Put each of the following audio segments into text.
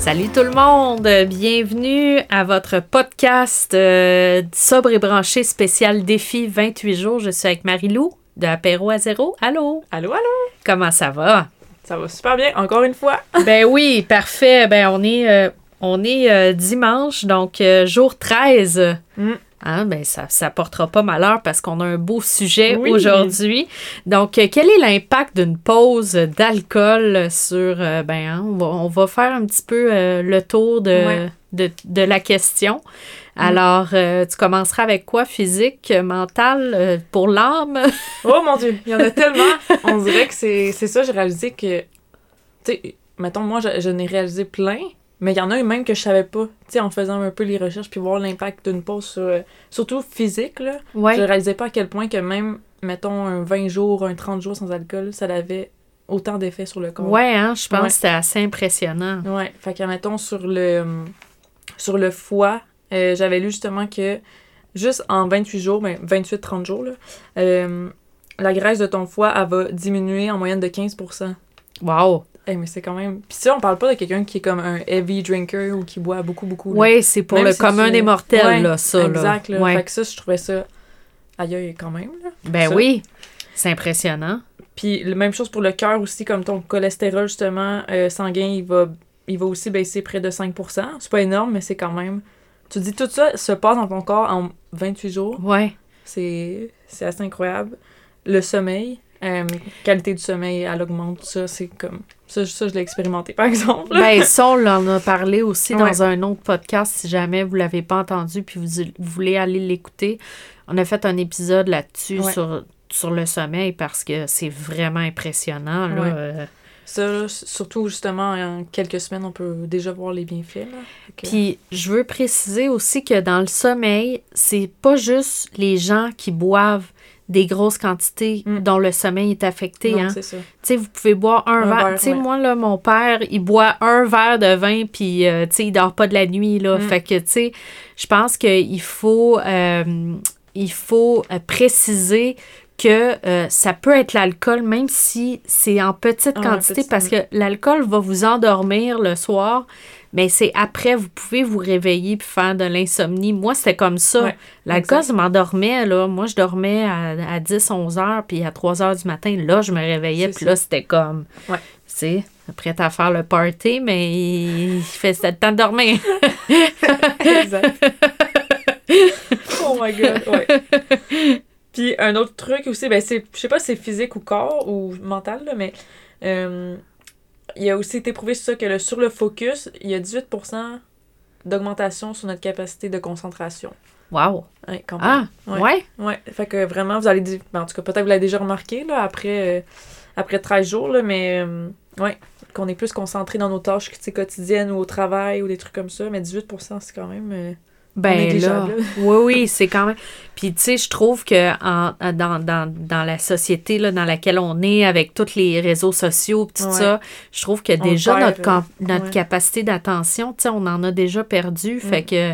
Salut tout le monde, bienvenue à votre podcast euh, sobre et branché spécial défi 28 jours. Je suis avec Marie-Lou de Apéro à zéro. Allô? Allô, allô? Comment ça va? Ça va super bien, encore une fois. ben oui, parfait. Ben on est, euh, on est euh, dimanche, donc jour 13. Mm. Hein, ben ça ne portera pas malheur parce qu'on a un beau sujet aujourd'hui. Donc, euh, quel est l'impact d'une pause d'alcool sur... Euh, ben, hein, on, va, faire un petit peu euh, le tour de, de, la question. Alors, tu commenceras avec quoi? Physique, mental, pour l'âme? oh mon Dieu, il y en a tellement. On dirait que c'est ça, j'ai réalisé que... Tu sais, mettons, moi, je, n'ai réalisé plein, mais il y en a même que je savais pas, tu sais, en faisant un peu les recherches puis voir l'impact d'une pause sur, euh, surtout physique, là. Ouais. Je réalisais pas à quel point que même, mettons, un 20 jours, un 30 jours sans alcool, ça avait autant d'effets sur le corps. Ouais, hein, je pense que c'était assez impressionnant. Ouais, fait que, mettons, sur le, sur le foie, euh, j'avais lu justement que juste en 28 jours, ben 28-30 jours, là, euh, la graisse de ton foie, elle va diminuer en moyenne de 15% Wow! Mais c'est quand même. Puis ça, on parle pas de quelqu'un qui est comme un heavy drinker ou qui boit beaucoup, beaucoup. Oui, c'est pour le commun des mortels, là, ça. Exact. Là. Fait que ça, je trouvais ça aïe, quand même. Là, ben oui, c'est impressionnant. Puis la même chose pour le cœur aussi, comme ton cholestérol, justement, euh, sanguin, il va, il va aussi baisser près de 5% C'est pas énorme, mais c'est quand même. Tu dis, tout ça se passe dans ton corps en 28 jours. Ouais. C'est assez incroyable. Le sommeil, euh, qualité du sommeil, elle augmente. Ça, c'est comme. Ça, ça je l'ai expérimenté, par exemple. ben, ça, on en a parlé aussi dans un autre podcast. Si jamais vous ne l'avez pas entendu puis vous, voulez aller l'écouter, on a fait un épisode là-dessus sur, sur le sommeil parce que c'est vraiment impressionnant. Là, euh. Ça, surtout justement, en quelques semaines, on peut déjà voir les bienfaits. Puis, je veux préciser aussi que dans le sommeil, c'est pas juste les gens qui boivent des grosses quantités mm. dont le sommeil est affecté. hein. c'est ça. Tu sais, vous pouvez boire un, verre. Tu sais, moi, là, mon père, il boit un verre de vin, puis, euh, tu sais, il dort pas de la nuit, là. Mm. Fait que, tu sais, je pense qu'il faut, euh, il faut euh, préciser que ça peut être l'alcool, même si c'est en petite ah, quantité, parce que l'alcool va vous endormir le soir, mais c'est après, vous pouvez vous réveiller puis faire de l'insomnie. Moi, c'était comme ça. L'alcool, ça m'endormait, là. Moi, je dormais à, 10, 11 heures, puis à 3 heures du matin, là, je me réveillais, puis là, c'était comme, ouais. tu sais, prête à faire le party, mais il fait le temps de dormir. exact. oh my God, ouais. Puis un autre truc aussi, ben c'est, je sais pas si c'est physique ou corps ou mental, là, mais... Euh, il a aussi été prouvé sur ça que le, sur le focus, il y a 18% d'augmentation sur notre capacité de concentration. Wow! Ouais, quand même. Ah, ouais? Ouais? Fait que vraiment, vous allez dire, ben, en tout cas, peut-être vous l'avez déjà remarqué, là, après, euh, après 13 jours, là, mais euh, ouais, qu'on est plus concentré dans nos tâches quotidiennes ou au travail ou des trucs comme ça, mais 18% c'est quand même. Ben là, oui, oui, c'est quand même. Puis tu sais, je trouve que en, dans, dans, dans, la société là, dans laquelle on est, avec tous les réseaux sociaux, tout ça, je trouve que déjà notre, euh, notre capacité d'attention, tu sais, on en a déjà perdu. Fait mm. que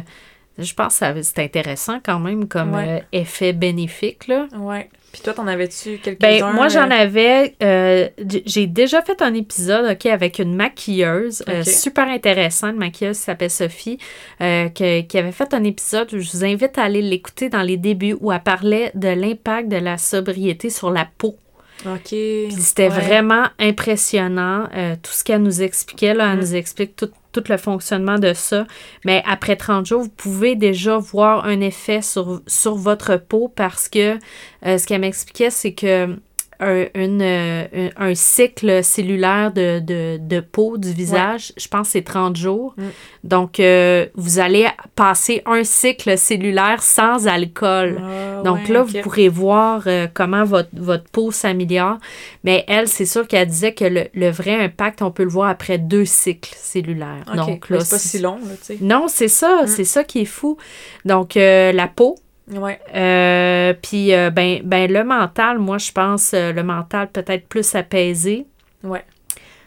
je pense que c'est intéressant quand même comme euh, effet bénéfique. Là. Ouais. Puis toi, t'en avais-tu quelques-uns? Ben, moi, j'en euh? avais. Euh, j'ai déjà fait un épisode ok, avec une maquilleuse super intéressante, une maquilleuse qui s'appelle Sophie, qui avait fait un épisode. Je vous invite à aller l'écouter dans les débuts où elle parlait de l'impact de la sobriété sur la peau. OK. Puis c'était vraiment impressionnant, tout ce qu'elle nous expliquait. Là, elle mm. nous explique tout, tout le fonctionnement de ça. Mais après 30 jours, vous pouvez déjà voir un effet sur, sur votre peau parce que euh, ce qu'elle m'expliquait, c'est que un, une, euh, un, cycle cellulaire de, de, de peau du visage, je pense que c'est 30 jours. Mm. Donc, euh, vous allez passer un cycle cellulaire sans alcool. Ah, Donc là, vous pourrez voir euh, comment votre, votre peau s'améliore. Mais elle, c'est sûr qu'elle disait que le, le, vrai impact, on peut le voir après deux cycles cellulaires. Donc là, c'est pas si long. Non, c'est ça. Mm. C'est ça qui est fou. Donc, la peau, Ouais. Euh, puis, euh, ben, ben, le mental, moi, je pense, euh, le mental peut-être plus apaisé. Ouais.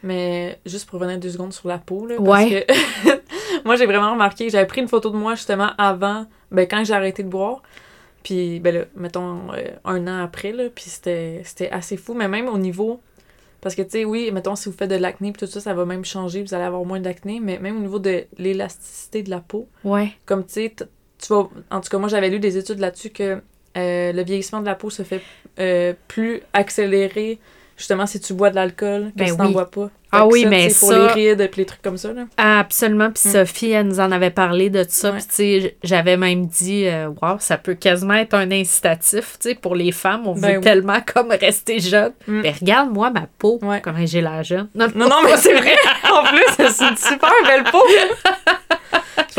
Mais juste pour revenir deux secondes sur la peau, là, parce que moi, j'ai vraiment remarqué, j'avais pris une photo de moi justement avant, ben, quand j'ai arrêté de boire. Puis, ben là, mettons, un an après, là, puis c'était assez fou. Mais même au niveau parce que, tu sais, oui, mettons, si vous faites de l'acné tout ça, ça va même changer, vous allez avoir moins d'acné, mais même au niveau de l'élasticité de la peau, ouais. comme, tu sais, tu vas... En tout cas, moi, j'avais lu des études là-dessus que euh, le vieillissement de la peau se fait euh, plus accéléré justement si tu bois de l'alcool que ben si t'en bois pas. ah oui, mais ça... Pour les rides et les trucs comme ça, là. Absolument. Puis mm. Sophie, elle nous en avait parlé de ça. Puis tu sais, j'avais même dit, euh, wow, ça peut quasiment être un incitatif, tu sais, pour les femmes. On ben veut tellement comme rester jeune. Mm. Mais regarde, moi, ma peau, comment j'ai l'air jeune. Non, non, non mais c'est vrai. en plus, c'est une super belle peau.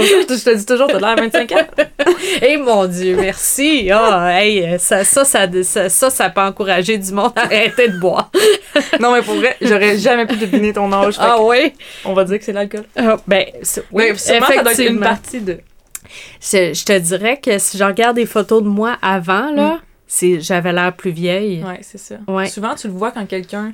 je te dis toujours, t'as l'air 25 ans. Eh mon Dieu, merci. oh, hey, ça, ça, ça, ça, ça, peut encourager du monde à arrêter de boire. non, mais pour vrai, j'aurais jamais pu deviner ton âge. Ah oui? On va dire que c'est l'alcool. Ah, ben, oui, effectivement. ça doit être une partie de... Je, te dirais que si je regarde des photos de moi avant, là, mm. c'est j'avais l'air plus vieille. Oui, c'est ça. Souvent, tu le vois quand quelqu'un...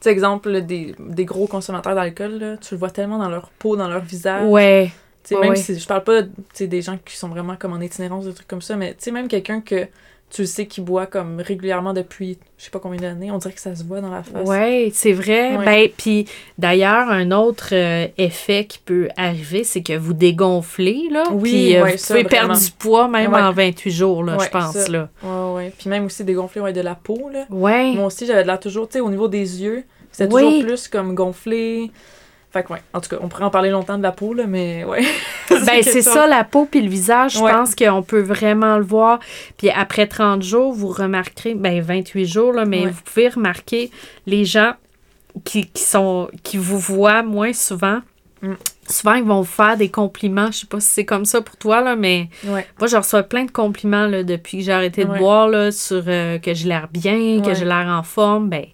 Tu sais, exemple, des, des gros consommateurs d'alcool, tu le vois tellement dans leur peau, dans leur visage. Ouais même si je parle pas des gens qui sont vraiment comme en itinérance, des trucs comme ça, mais tu sais, même quelqu'un que tu sais qui boit comme régulièrement depuis je sais pas combien d'années, on dirait que ça se voit dans la face. Oui, c'est vrai. Ben, puis d'ailleurs, un autre euh, effet qui peut arriver, c'est que vous dégonflez, là. Oui, puis euh, vous pouvez perdre du poids même en 28 jours, là, je pense, ça. là. Ouais, ouais. Puis même aussi dégonfler ouais, de la peau, là. Ouais. Moi aussi, j'avais de l'air toujours, tu sais, au niveau des yeux, c'était toujours plus comme gonflé. Fait que, ouais. En tout cas, on pourrait en parler longtemps de la peau, là, mais ouais. ben, c'est ça, la peau puis le visage, je pense qu'on peut vraiment le voir. Puis après 30 jours, vous remarquerez, ben, 28 jours, là, mais vous pouvez remarquer les gens qui, qui, sont, qui vous voient moins souvent. Mm. Souvent, ils vont vous faire des compliments. Je sais pas si c'est comme ça pour toi, là, mais moi, je reçois plein de compliments là, depuis que j'ai arrêté de boire là, sur euh, que j'ai l'air bien, que j'ai l'air en forme. Ben,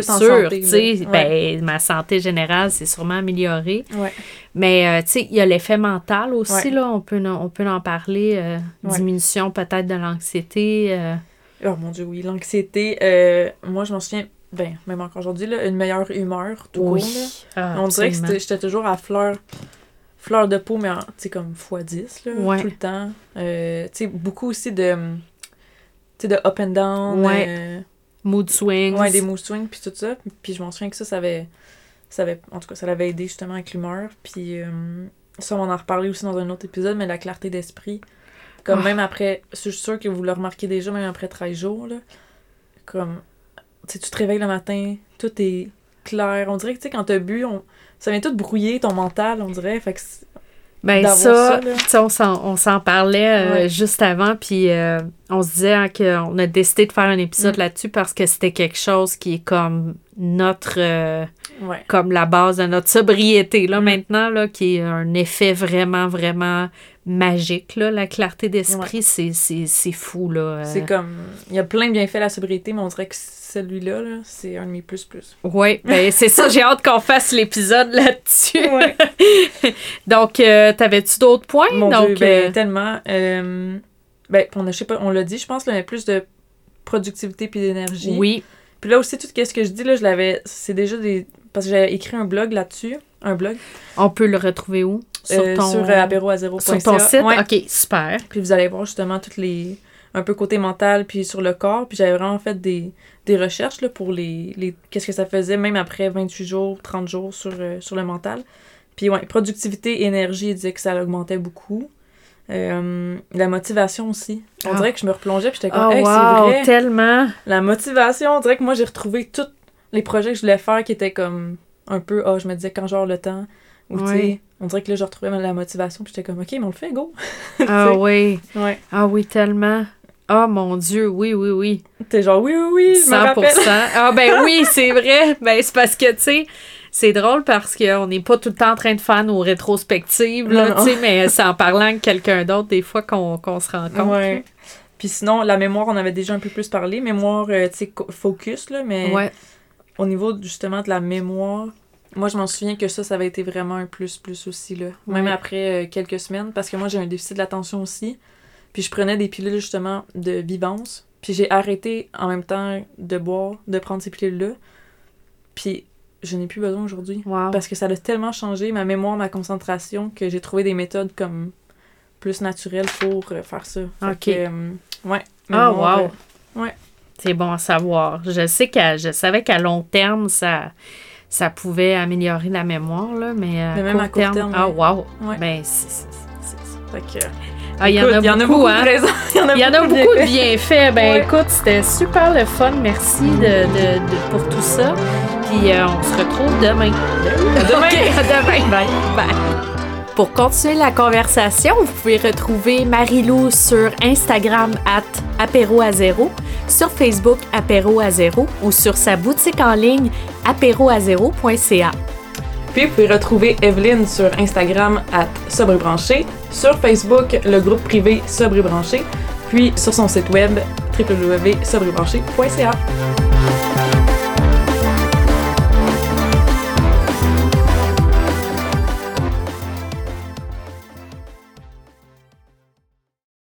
c'est sûr, tu sais, ben, ma santé générale s'est sûrement améliorée. Mais, euh, tu sais, il y a l'effet mental aussi, là, on peut, on peut en parler, euh, diminution peut-être de l'anxiété. Euh. Oh mon Dieu, oui, l'anxiété, moi, je m'en souviens, ben, même encore aujourd'hui, une meilleure humeur, tout oui. Ah, on dirait que j'étais toujours à fleur fleur de peau, mais tu comme x10, là, tout le temps. tu sais, beaucoup aussi de, de up and down. Mood swings. Ouais, des mood swings, puis tout ça. Puis je m'en souviens que ça, ça avait, ça avait. En tout cas, ça l'avait aidé justement avec l'humeur. Puis euh, ça, on en a reparlé aussi dans un autre épisode, mais la clarté d'esprit. Comme ah. même après. Je suis sûre que vous le remarquez déjà, même après 13 jours, là. Comme. Tu tu te réveilles le matin, tout est clair. On dirait que, tu sais, quand t'as bu, on... ça vient tout brouiller ton mental, on dirait. Fait que ben ça, ça on s'en parlait euh, juste avant, puis euh, on se disait hein, qu'on a décidé de faire un épisode mm. là-dessus parce que c'était quelque chose qui est comme notre... Euh, comme la base de notre sobriété, là, mm. maintenant, là, qui est un effet vraiment, vraiment magique, là, la clarté d'esprit, c'est fou, là. C'est comme... Il y a plein de bienfaits à la sobriété, mais on dirait que celui-là, -là, c'est un de mes plus plus. Oui, ben c'est ça, j'ai hâte qu'on fasse l'épisode là-dessus. Ouais. Donc, euh, t'avais-tu d'autres points? Mon Donc, Dieu, ben, euh, tellement. Euh, ben, on a, je sais pas, on l'a dit, je pense, là, mais plus de productivité puis d'énergie. Oui. Puis là aussi, tout ce que je dis, là, je l'avais. C'est déjà des. Parce que j'avais écrit un blog là-dessus. Un blog. On peut le retrouver où? Sur ton. Sur apéro Sur ton site? Ok, super. Puis vous allez voir justement toutes les un peu côté mental puis sur le corps. Puis j'avais vraiment fait des, des recherches là, pour les, les qu'est-ce que ça faisait, même après 28 jours, 30 jours sur, euh, sur le mental. Puis ouais, productivité, énergie, il disait que ça augmentait beaucoup. Euh, la motivation aussi. On ah. dirait que je me replongeais puis j'étais comme, oh, c'est vrai. tellement. La motivation, on dirait que moi j'ai retrouvé tous les projets que je voulais faire qui étaient comme un peu, oh, je me disais quand j'aurai le temps. Ou tu sais, on dirait que là, je retrouvais la motivation puis j'étais comme, ok, mais on le fait, go. ah oui. Ouais. Ah oui, tellement. Ah, mon Dieu, oui, oui, oui. T'es genre, oui, oui, oui, je 100%. ah, ben oui, c'est vrai. Ben, c'est parce que, tu sais, c'est drôle parce qu'on n'est pas tout le temps en train de faire nos rétrospectives, là, tu sais, mais c'est en parlant avec quelqu'un d'autre, des fois, qu'on se rend compte. Ouais. Puis sinon, la mémoire, on avait déjà un peu plus parlé. Mémoire, euh, tu sais, focus, là, mais ouais. au niveau, justement, de la mémoire, moi, je m'en souviens que ça, ça avait été vraiment un plus-plus aussi, là. Même après euh, quelques semaines, parce que moi, j'ai un déficit de l'attention aussi. Puis je prenais des pilules justement de vivance. Puis j'ai arrêté en même temps de boire, de prendre ces pilules-là. Puis je n'ai plus besoin aujourd'hui. Parce que ça a tellement changé ma mémoire, ma concentration, que j'ai trouvé des méthodes comme plus naturelles pour euh, faire ça. OK. Euh, ouais. Ah, wow. Euh, ouais. C'est bon à savoir. Je sais que je savais qu'à long terme, ça, ça pouvait améliorer la mémoire, là, mais, à, même court, à terme, Ah, wow. Ben, c'est ah, il y, en a beaucoup, hein? Il y en a beaucoup de bienfaits. Ben écoute, c'était super le fun. Merci de, de, pour tout ça. Puis euh, on se retrouve demain. Demain. demain. Bye. Bye. Pour continuer la conversation, vous pouvez retrouver Marilou sur Instagram at apéro à zéro, sur Facebook apéro à zéro ou sur sa boutique en ligne apéroazéro.ca. Puis vous pouvez retrouver Evelyne sur Instagram à Sobrebranché, sur Facebook le groupe privé Sobrebranché, puis sur son site web www.sobrebranché.ca.